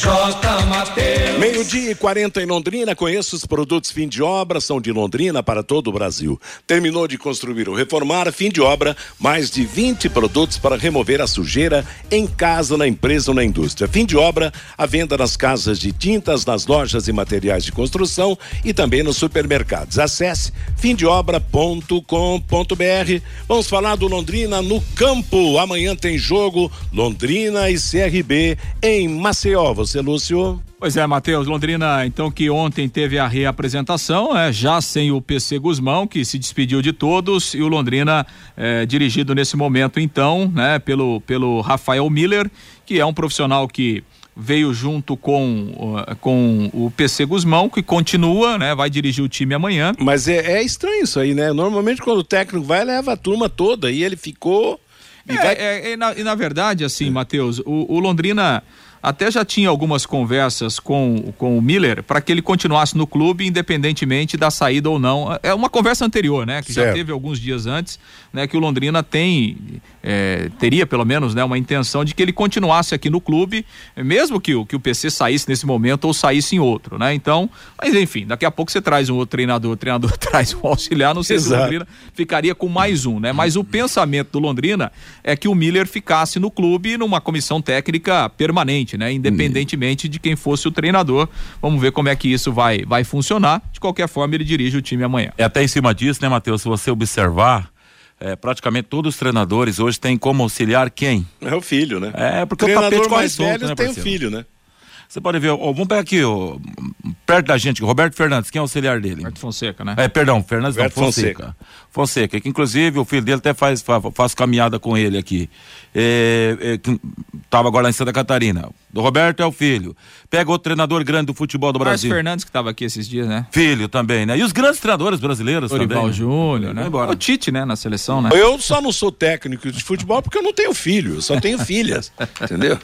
J. Mateus. Meio-dia e 40 em Londrina. Conheça os produtos fim de obra, são de Londrina para todo o Brasil. Terminou de construir ou reformar, fim de obra, mais de 20 produtos para remover a sujeira em casa, na empresa ou na indústria. Fim de obra, a venda nas casas de tintas, nas lojas e materiais de construção e também nos supermercados. Acesse fimdeobra.com.br. Vamos falar do Londrina no campo. Amanhã tem jogo Londrina e CRB em Maceió. Você, Lúcio? Pois é, Matheus, Londrina, então que ontem teve a reapresentação, é, já sem o PC Guzmão, que se despediu de todos, e o Londrina é, dirigido nesse momento, então, né, pelo, pelo Rafael Miller, que é um profissional que veio junto com, uh, com o PC Guzmão, que continua, né? Vai dirigir o time amanhã. Mas é, é estranho isso aí, né? Normalmente quando o técnico vai, leva a turma toda e ele ficou. E, é, vai... é, na, e na verdade, assim, Matheus, o, o Londrina até já tinha algumas conversas com, com o Miller para que ele continuasse no clube, independentemente da saída ou não. É uma conversa anterior, né? Que certo. já teve alguns dias antes, né? Que o Londrina tem, é, teria pelo menos, né? Uma intenção de que ele continuasse aqui no clube, mesmo que o, que o PC saísse nesse momento ou saísse em outro, né? Então, mas enfim, daqui a pouco você traz um outro treinador, o treinador traz um auxiliar, não sei Exato. se o Londrina ficaria com mais um, né? Mas o pensamento do Londrina é que o Miller ficasse no clube numa comissão técnica permanente né? Independentemente de quem fosse o treinador. Vamos ver como é que isso vai, vai funcionar. De qualquer forma, ele dirige o time amanhã. É até em cima disso, né, Matheus? Se você observar, é, praticamente todos os treinadores hoje têm como auxiliar quem? É o filho, né? É, porque o, o tapete mais velho né, tem o filho, né? Você pode ver, ó, vamos pegar aqui, ó, perto da gente, Roberto Fernandes, quem é o auxiliar dele? Roberto Fonseca, né? É, perdão, Fernandes Roberto não, Fonseca. Fonseca. Fonseca, que inclusive o filho dele até faz, faz, faz caminhada com ele aqui. É, é, que tava agora lá em Santa Catarina. Do Roberto é o filho. Pega outro treinador grande do futebol do Brasil. Fernandes que estava aqui esses dias, né? Filho também, né? E os grandes treinadores brasileiros Dorival também. Júnior, né? O Tite, né? Na seleção, né? Eu só não sou técnico de futebol porque eu não tenho filho, eu só tenho filhas, entendeu?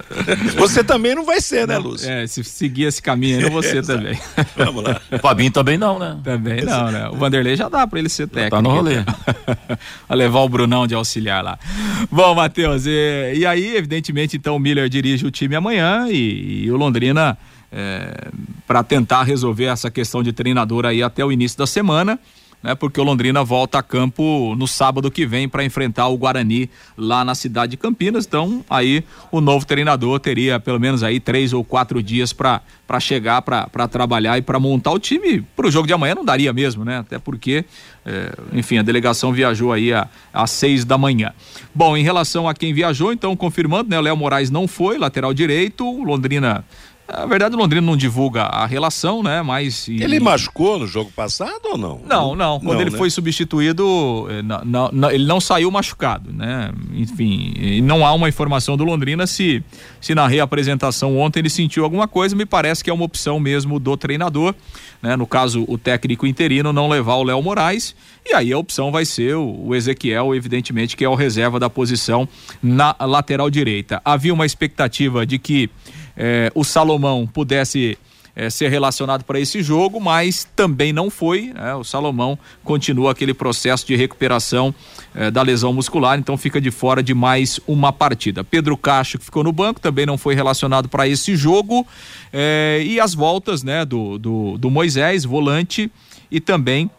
Você também não vai ser, né, Lúcio? É, se seguir esse caminho aí, você também. Vamos lá. O Fabinho também não, né? Também não, né? O Vanderlei já dá pra ele ser técnico. tá no rolê. a levar o Brunão de auxiliar lá. Bom, Matheus, e, e aí, evidentemente, então o Miller dirige o time amanhã e, e o Londrina é, para tentar resolver essa questão de treinador aí até o início da semana. Né, porque o Londrina volta a campo no sábado que vem para enfrentar o Guarani lá na cidade de Campinas. Então, aí o novo treinador teria pelo menos aí três ou quatro dias para chegar, para trabalhar e para montar o time. Para o jogo de amanhã não daria mesmo, né? Até porque, é, enfim, a delegação viajou aí às seis da manhã. Bom, em relação a quem viajou, então confirmando, né? O Léo Moraes não foi, lateral direito. O Londrina na verdade, o Londrina não divulga a relação, né? Mas. E... Ele machucou no jogo passado ou não? Não, não. Quando não, ele né? foi substituído, eh, não, não, ele não saiu machucado, né? Enfim, não há uma informação do Londrina se, se na reapresentação ontem ele sentiu alguma coisa. Me parece que é uma opção mesmo do treinador, né? No caso, o técnico interino não levar o Léo Moraes. E aí a opção vai ser o, o Ezequiel, evidentemente, que é o reserva da posição na lateral direita. Havia uma expectativa de que é, o Salomão pudesse é, ser relacionado para esse jogo, mas também não foi. Né? O Salomão continua aquele processo de recuperação é, da lesão muscular, então fica de fora de mais uma partida. Pedro Cacho, que ficou no banco, também não foi relacionado para esse jogo. É, e as voltas né, do, do, do Moisés, volante, e também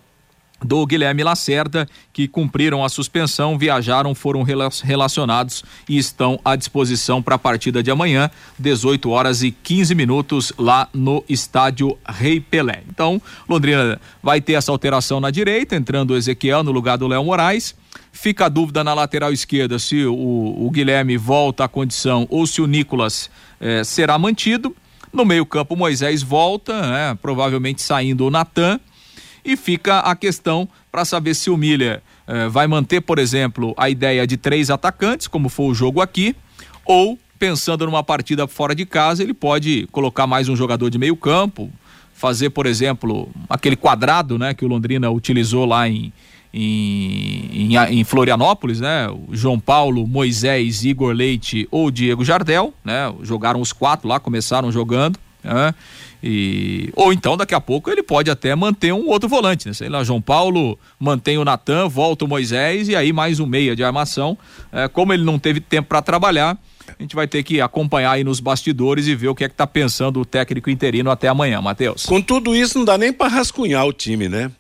do Guilherme Lacerda, que cumpriram a suspensão, viajaram, foram relacionados e estão à disposição para a partida de amanhã, 18 horas e 15 minutos, lá no estádio Rei Pelé. Então, Londrina vai ter essa alteração na direita, entrando o Ezequiel no lugar do Léo Moraes. Fica a dúvida na lateral esquerda se o, o Guilherme volta à condição ou se o Nicolas eh, será mantido. No meio-campo, Moisés volta, né, provavelmente saindo o Natan e fica a questão para saber se o Miller eh, vai manter, por exemplo, a ideia de três atacantes, como foi o jogo aqui, ou pensando numa partida fora de casa, ele pode colocar mais um jogador de meio campo, fazer, por exemplo, aquele quadrado, né, que o Londrina utilizou lá em, em, em, em, Florianópolis, né? O João Paulo, Moisés, Igor Leite ou Diego Jardel, né? Jogaram os quatro lá, começaram jogando Né? E, ou então, daqui a pouco, ele pode até manter um outro volante, né? Sei lá, João Paulo mantém o Natan, volta o Moisés e aí mais um meia de armação. É, como ele não teve tempo para trabalhar, a gente vai ter que acompanhar aí nos bastidores e ver o que é que tá pensando o técnico interino até amanhã, Matheus. Com tudo isso, não dá nem para rascunhar o time, né?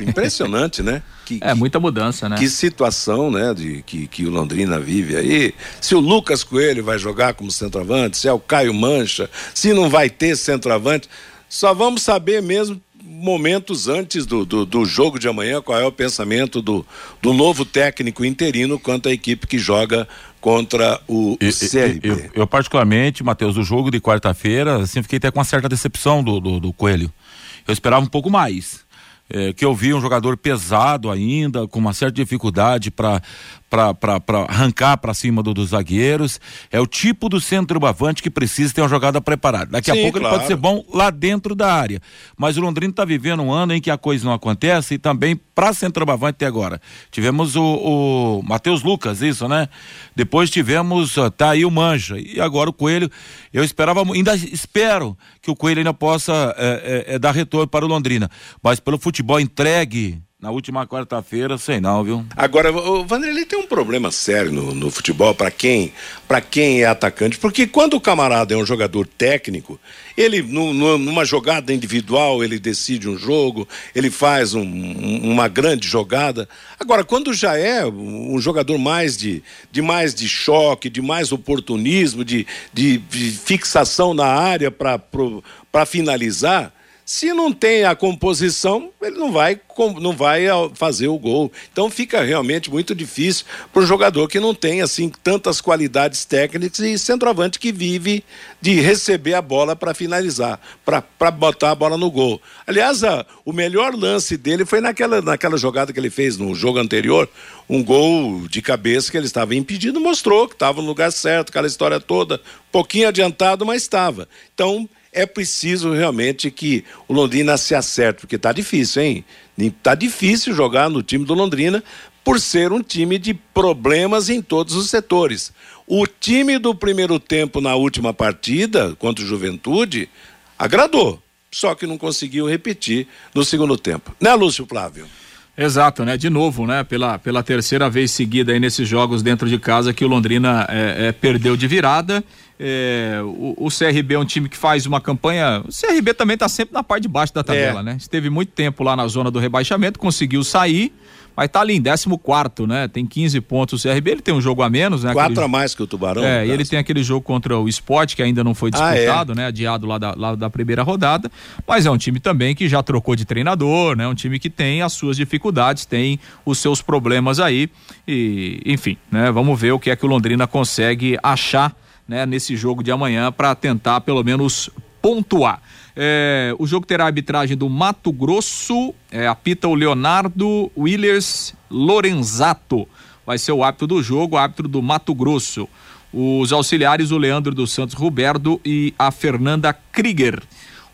Impressionante, né? Que, é muita mudança, né? Que situação, né? De que, que o Londrina vive aí. Se o Lucas Coelho vai jogar como centroavante, se é o Caio Mancha, se não vai ter centroavante, só vamos saber mesmo momentos antes do, do, do, jogo de amanhã, qual é o pensamento do, do novo técnico interino quanto à equipe que joga contra o eu, CRB. Eu, eu, eu particularmente, Matheus, o jogo de quarta-feira, assim, fiquei até com uma certa decepção do, do, do Coelho. Eu esperava um pouco mais é, que eu vi um jogador pesado ainda, com uma certa dificuldade para para arrancar para cima do, dos zagueiros. É o tipo do centroavante que precisa ter uma jogada preparada. Daqui Sim, a pouco claro. ele pode ser bom lá dentro da área. Mas o Londrina está vivendo um ano em que a coisa não acontece e também para centroavante até agora. Tivemos o, o Matheus Lucas, isso, né? Depois tivemos, tá aí o Manja. E agora o Coelho. Eu esperava, ainda espero que o Coelho ainda possa é, é, é, dar retorno para o Londrina. Mas pelo futebol entregue na última quarta-feira, sei não, viu? Agora, o Vanderlei tem um problema sério no, no futebol para quem, para quem é atacante, porque quando o camarada é um jogador técnico, ele no, no, numa jogada individual ele decide um jogo, ele faz um, um, uma grande jogada. Agora, quando já é um jogador mais de, de mais de choque, de mais oportunismo, de, de, de fixação na área para finalizar se não tem a composição, ele não vai, não vai fazer o gol. Então fica realmente muito difícil para o jogador que não tem assim tantas qualidades técnicas e centroavante que vive de receber a bola para finalizar, para botar a bola no gol. Aliás, a, o melhor lance dele foi naquela, naquela jogada que ele fez no jogo anterior, um gol de cabeça que ele estava impedido, mostrou que estava no lugar certo, aquela história toda, pouquinho adiantado, mas estava. Então, é preciso realmente que o Londrina se acerte, porque está difícil, hein? Está difícil jogar no time do Londrina por ser um time de problemas em todos os setores. O time do primeiro tempo na última partida contra o Juventude agradou, só que não conseguiu repetir no segundo tempo. Né, Lúcio Flávio? Exato, né? De novo, né? Pela, pela terceira vez seguida aí nesses jogos dentro de casa que o Londrina é, é, perdeu de virada é, o, o, CRB é um time que faz uma campanha. O CRB também está sempre na parte de baixo da tabela, é. né? Esteve muito tempo lá na zona do rebaixamento, conseguiu sair, mas está ali em 14, né? Tem 15 pontos o CRB, ele tem um jogo a menos, né? Quatro aquele... a mais que o Tubarão. É, e ele tem aquele jogo contra o Sport, que ainda não foi disputado, ah, é? né? Adiado lá da, lá da primeira rodada. Mas é um time também que já trocou de treinador, né? Um time que tem as suas dificuldades, tem os seus problemas aí. E, enfim, né? Vamos ver o que é que o Londrina consegue achar né, nesse jogo de amanhã para tentar pelo menos pontuar. É, o jogo terá a arbitragem do Mato Grosso, é, apita o Leonardo Willers Lorenzato. Vai ser o árbitro do jogo, árbitro do Mato Grosso. Os auxiliares, o Leandro dos Santos Roberto e a Fernanda Krieger.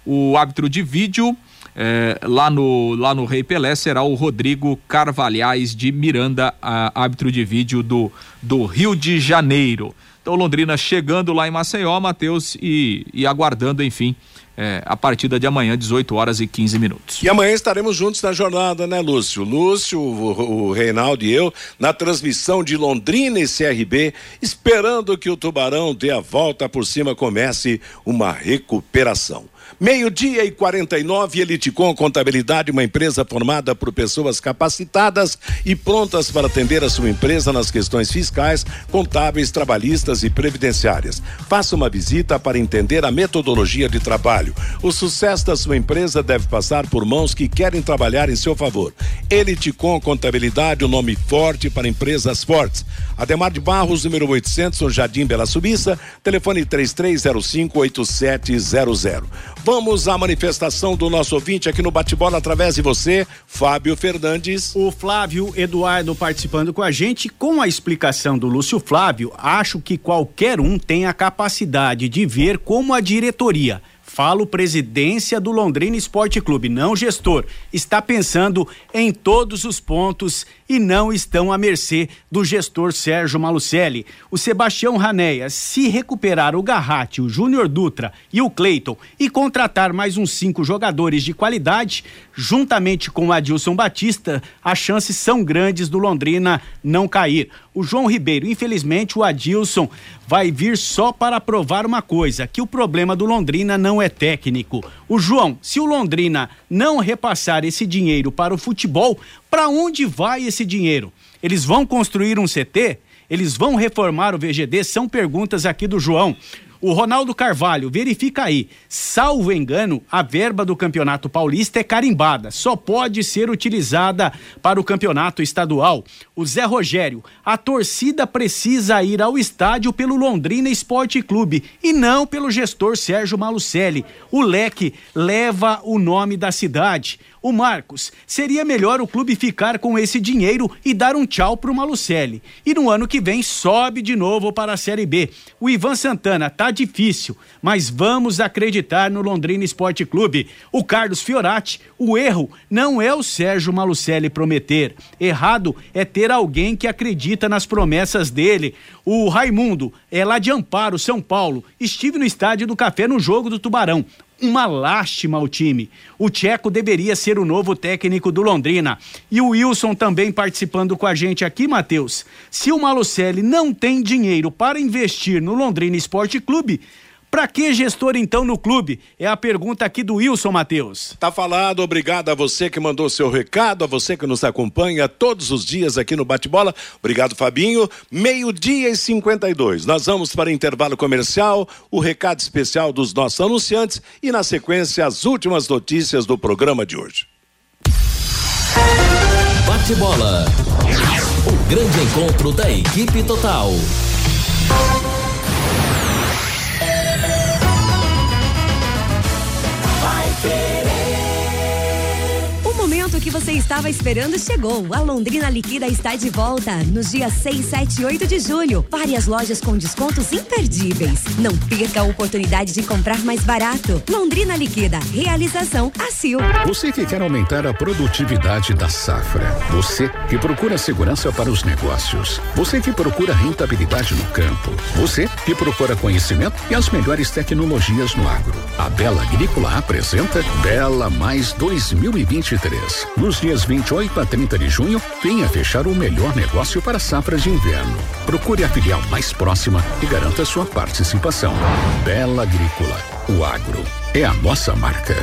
O árbitro de vídeo, é, lá, no, lá no Rei Pelé, será o Rodrigo Carvalhais de Miranda, árbitro de vídeo do, do Rio de Janeiro. Então Londrina chegando lá em Maceió, Matheus, e, e aguardando, enfim, é, a partida de amanhã, 18 horas e 15 minutos. E amanhã estaremos juntos na jornada, né, Lúcio? Lúcio, o, o Reinaldo e eu, na transmissão de Londrina e CRB, esperando que o Tubarão dê a volta por cima, comece uma recuperação. Meio-dia e 49, Eliticom Contabilidade, uma empresa formada por pessoas capacitadas e prontas para atender a sua empresa nas questões fiscais, contábeis, trabalhistas e previdenciárias. Faça uma visita para entender a metodologia de trabalho. O sucesso da sua empresa deve passar por mãos que querem trabalhar em seu favor. Eliticom Contabilidade, o um nome forte para empresas fortes. Ademar de Barros, número 800, no Jardim Bela Subissa, telefone 3305 8700. Vamos à manifestação do nosso ouvinte aqui no Bate-Bola através de você, Fábio Fernandes. O Flávio Eduardo participando com a gente. Com a explicação do Lúcio Flávio, acho que qualquer um tem a capacidade de ver como a diretoria falo presidência do Londrina Esporte Clube, não gestor, está pensando em todos os pontos e não estão à mercê do gestor Sérgio Malucelli. O Sebastião Ranéia, se recuperar o Garratti, o Júnior Dutra e o Cleiton e contratar mais uns cinco jogadores de qualidade, juntamente com o Adilson Batista, as chances são grandes do Londrina não cair. O João Ribeiro, infelizmente, o Adilson vai vir só para provar uma coisa: que o problema do Londrina não é técnico. O João, se o Londrina não repassar esse dinheiro para o futebol, para onde vai esse dinheiro? Eles vão construir um CT? Eles vão reformar o VGD? São perguntas aqui do João. O Ronaldo Carvalho, verifica aí. Salvo engano, a verba do Campeonato Paulista é carimbada, só pode ser utilizada para o Campeonato Estadual. O Zé Rogério, a torcida precisa ir ao estádio pelo Londrina Esporte Clube e não pelo gestor Sérgio Malucelli. O leque leva o nome da cidade. O Marcos, seria melhor o clube ficar com esse dinheiro e dar um tchau pro Malucelli. E no ano que vem sobe de novo para a Série B. O Ivan Santana tá difícil, mas vamos acreditar no Londrina Esporte Clube. O Carlos Fiorati, o erro não é o Sérgio Malucelli prometer. Errado é ter alguém que acredita nas promessas dele. O Raimundo é lá de Amparo, São Paulo. Estive no estádio do Café no jogo do Tubarão uma lástima ao time. O Tcheco deveria ser o novo técnico do Londrina. E o Wilson também participando com a gente aqui, Matheus. Se o Malucelli não tem dinheiro para investir no Londrina Esporte Clube, para que gestor então no clube? É a pergunta aqui do Wilson Matheus. Tá falado, obrigado a você que mandou seu recado, a você que nos acompanha todos os dias aqui no Bate-Bola. Obrigado, Fabinho. Meio-dia e 52. Nós vamos para intervalo comercial, o recado especial dos nossos anunciantes e, na sequência, as últimas notícias do programa de hoje. Bate-Bola. O grande encontro da equipe total. Que você estava esperando chegou. A Londrina Liquida está de volta nos dias 6, 7 e 8 de julho. Várias lojas com descontos imperdíveis. Não perca a oportunidade de comprar mais barato. Londrina Liquida. Realização ACIL. Você que quer aumentar a produtividade da safra. Você que procura segurança para os negócios. Você que procura rentabilidade no campo. Você que procura conhecimento e as melhores tecnologias no agro. A Bela Agrícola apresenta Bela Mais 2023 nos dias 28 a 30 de junho, venha fechar o melhor negócio para a safra de inverno. Procure a filial mais próxima e garanta sua participação. Bela Agrícola, o agro é a nossa marca.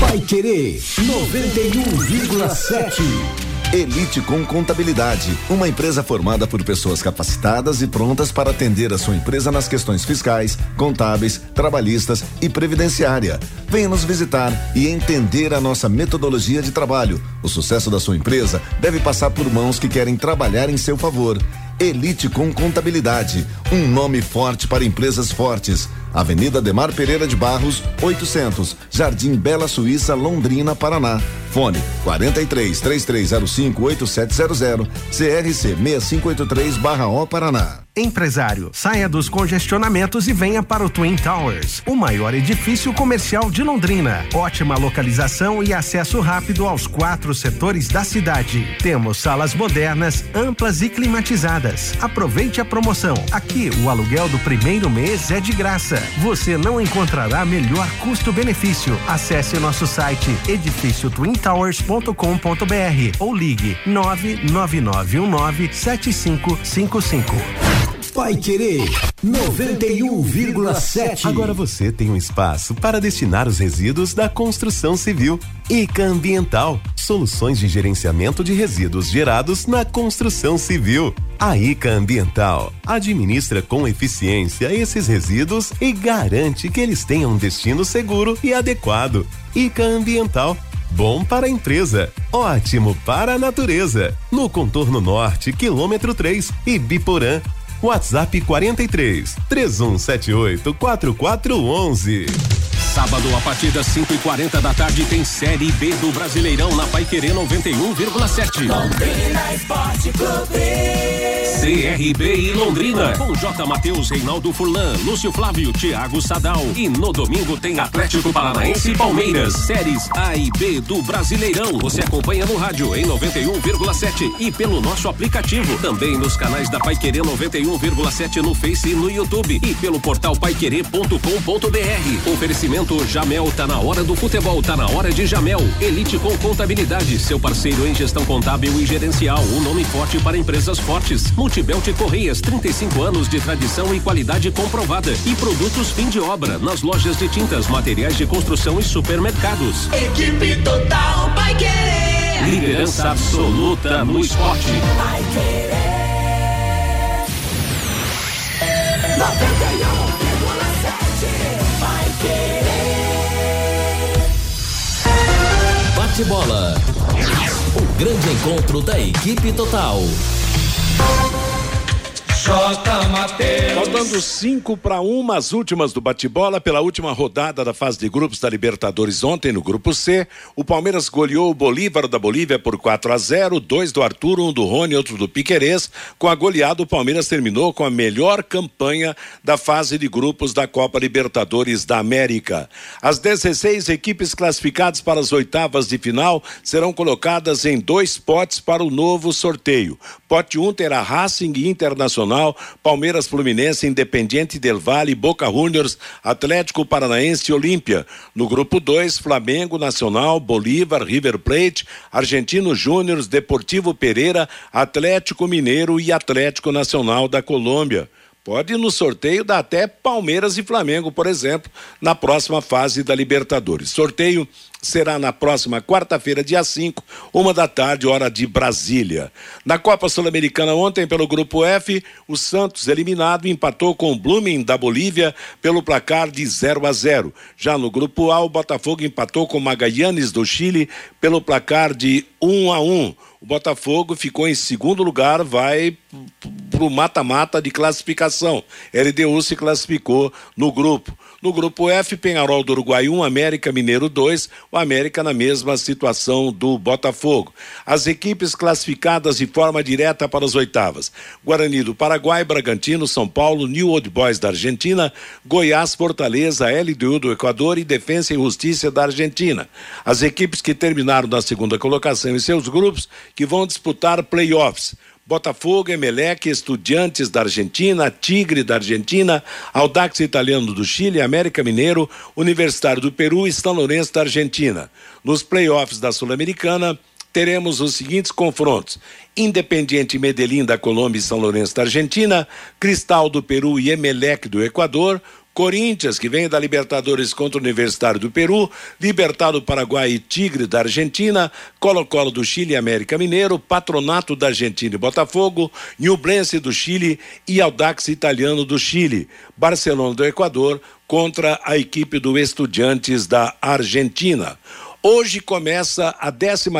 Vai querer 91,7. Elite com Contabilidade, uma empresa formada por pessoas capacitadas e prontas para atender a sua empresa nas questões fiscais, contábeis, trabalhistas e previdenciária. Venha nos visitar e entender a nossa metodologia de trabalho. O sucesso da sua empresa deve passar por mãos que querem trabalhar em seu favor. Elite com Contabilidade, um nome forte para empresas fortes. Avenida Demar Pereira de Barros, 800, Jardim Bela Suíça, Londrina, Paraná. Fone 43 3305 8700, CRC 6583/O Paraná. Empresário, saia dos congestionamentos e venha para o Twin Towers, o maior edifício comercial de Londrina. Ótima localização e acesso rápido aos quatro setores da cidade. Temos salas modernas, amplas e climatizadas. Aproveite a promoção. Aqui o aluguel do primeiro mês é de graça. Você não encontrará melhor custo-benefício. Acesse nosso site edifíciotwintowers.com.br ou ligue 99919 7555. Vai Querer 91,7. Agora você tem um espaço para destinar os resíduos da construção civil. ICA Ambiental, soluções de gerenciamento de resíduos gerados na construção civil. A ICA Ambiental administra com eficiência esses resíduos e garante que eles tenham um destino seguro e adequado. ICA Ambiental Bom para a empresa, ótimo para a natureza. No contorno norte, quilômetro 3 e Biporã, WhatsApp 43 3178 4411. Sábado, a partir das 5 e 40 da tarde, tem Série B do Brasileirão na Pai Querer 91,7. Londrina Esporte Clube. CRB e Londrina, com J. Matheus, Reinaldo Furlan, Lúcio Flávio, Thiago Sadal. E no domingo tem Atlético Paranaense e Palmeiras, séries A e B do Brasileirão. Você acompanha no rádio em 91,7 e pelo nosso aplicativo. Também nos canais da Pai Querer 91,7 no Face e no YouTube. E pelo portal paiquerer.com.br. Oferecimento Jamel, tá na hora do futebol, tá na hora de Jamel. Elite com contabilidade, seu parceiro em gestão contábil e gerencial. Um nome forte para empresas fortes. Multibelt Correias, 35 anos de tradição e qualidade comprovada. E produtos fim de obra nas lojas de tintas, materiais de construção e supermercados. Equipe total vai querer. Liderança absoluta no esporte. Vai querer. 91,7 vai querer. Bate bola. O grande encontro da equipe total. Bye. J. Mateus. Faltando cinco para uma, as últimas do bate-bola pela última rodada da fase de grupos da Libertadores ontem no grupo C. O Palmeiras goleou o Bolívar da Bolívia por 4 a 0, dois do Arthur, um do Rony, outro do Piquerez. Com a goleada, o Palmeiras terminou com a melhor campanha da fase de grupos da Copa Libertadores da América. As 16 equipes classificadas para as oitavas de final serão colocadas em dois potes para o novo sorteio. Pote 1 um terá Racing Internacional Palmeiras Fluminense, Independiente Del Valle, Boca Juniors, Atlético Paranaense e Olímpia. No grupo 2, Flamengo, Nacional, Bolívar, River Plate, Argentino Júnior, Deportivo Pereira, Atlético Mineiro e Atlético Nacional da Colômbia. Pode no sorteio dar até Palmeiras e Flamengo, por exemplo, na próxima fase da Libertadores. Sorteio será na próxima quarta-feira, dia 5, uma da tarde, hora de Brasília. Na Copa Sul-Americana ontem, pelo grupo F, o Santos, eliminado, empatou com o Blooming da Bolívia pelo placar de 0 a 0. Já no grupo A, o Botafogo empatou com o Magallanes do Chile pelo placar de 1 a 1. O Botafogo ficou em segundo lugar, vai para o mata-mata de classificação. LDU se classificou no grupo. No grupo F, Penharol do Uruguai 1, América Mineiro 2, o América na mesma situação do Botafogo. As equipes classificadas de forma direta para as oitavas: Guarani do Paraguai, Bragantino, São Paulo, New Old Boys da Argentina, Goiás, Fortaleza, LDU do Equador e Defensa e Justiça da Argentina. As equipes que terminaram na segunda colocação em seus grupos que vão disputar playoffs. Botafogo, Emelec, Estudiantes da Argentina, Tigre da Argentina, Audax Italiano do Chile, América Mineiro, Universitário do Peru e São Lourenço da Argentina. Nos playoffs da Sul-Americana, teremos os seguintes confrontos: Independiente Medellín da Colômbia e São Lourenço da Argentina, Cristal do Peru e Emelec do Equador, Corinthians, que vem da Libertadores contra o Universitário do Peru, Libertado do Paraguai e Tigre da Argentina, Colo-Colo do Chile e América Mineiro, Patronato da Argentina e Botafogo, Nublense do Chile e Audax Italiano do Chile, Barcelona do Equador contra a equipe do Estudiantes da Argentina. Hoje começa a 15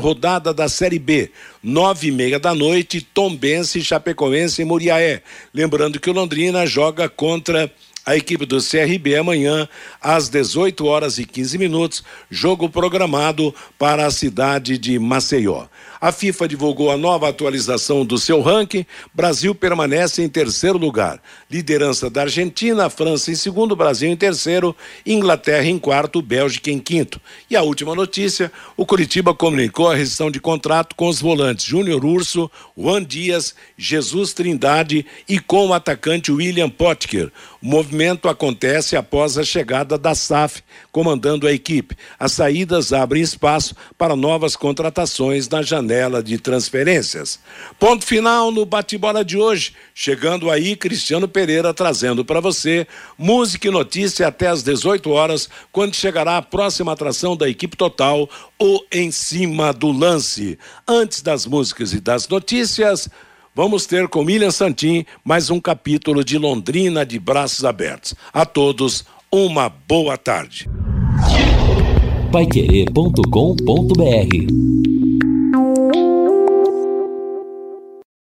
rodada da Série B, nove e meia da noite, Tombense, Chapecoense e Muriaé. Lembrando que o Londrina joga contra a equipe do CRB amanhã às 18 horas e 15 minutos, jogo programado para a cidade de Maceió. A FIFA divulgou a nova atualização do seu ranking. Brasil permanece em terceiro lugar. Liderança da Argentina, França em segundo, Brasil em terceiro, Inglaterra em quarto, Bélgica em quinto. E a última notícia: o Curitiba comunicou a rescisão de contrato com os volantes Júnior Urso, Juan Dias, Jesus Trindade e com o atacante William Potker. O movimento acontece após a chegada da SAF comandando a equipe. As saídas abrem espaço para novas contratações na janela de transferências. Ponto final no bate-bola de hoje. Chegando aí, Cristiano Pereira trazendo para você música e notícia até às 18 horas, quando chegará a próxima atração da equipe total, o Em Cima do Lance. Antes das músicas e das notícias. Vamos ter com William Santin mais um capítulo de Londrina de braços abertos. A todos, uma boa tarde. Paiquerê.com.br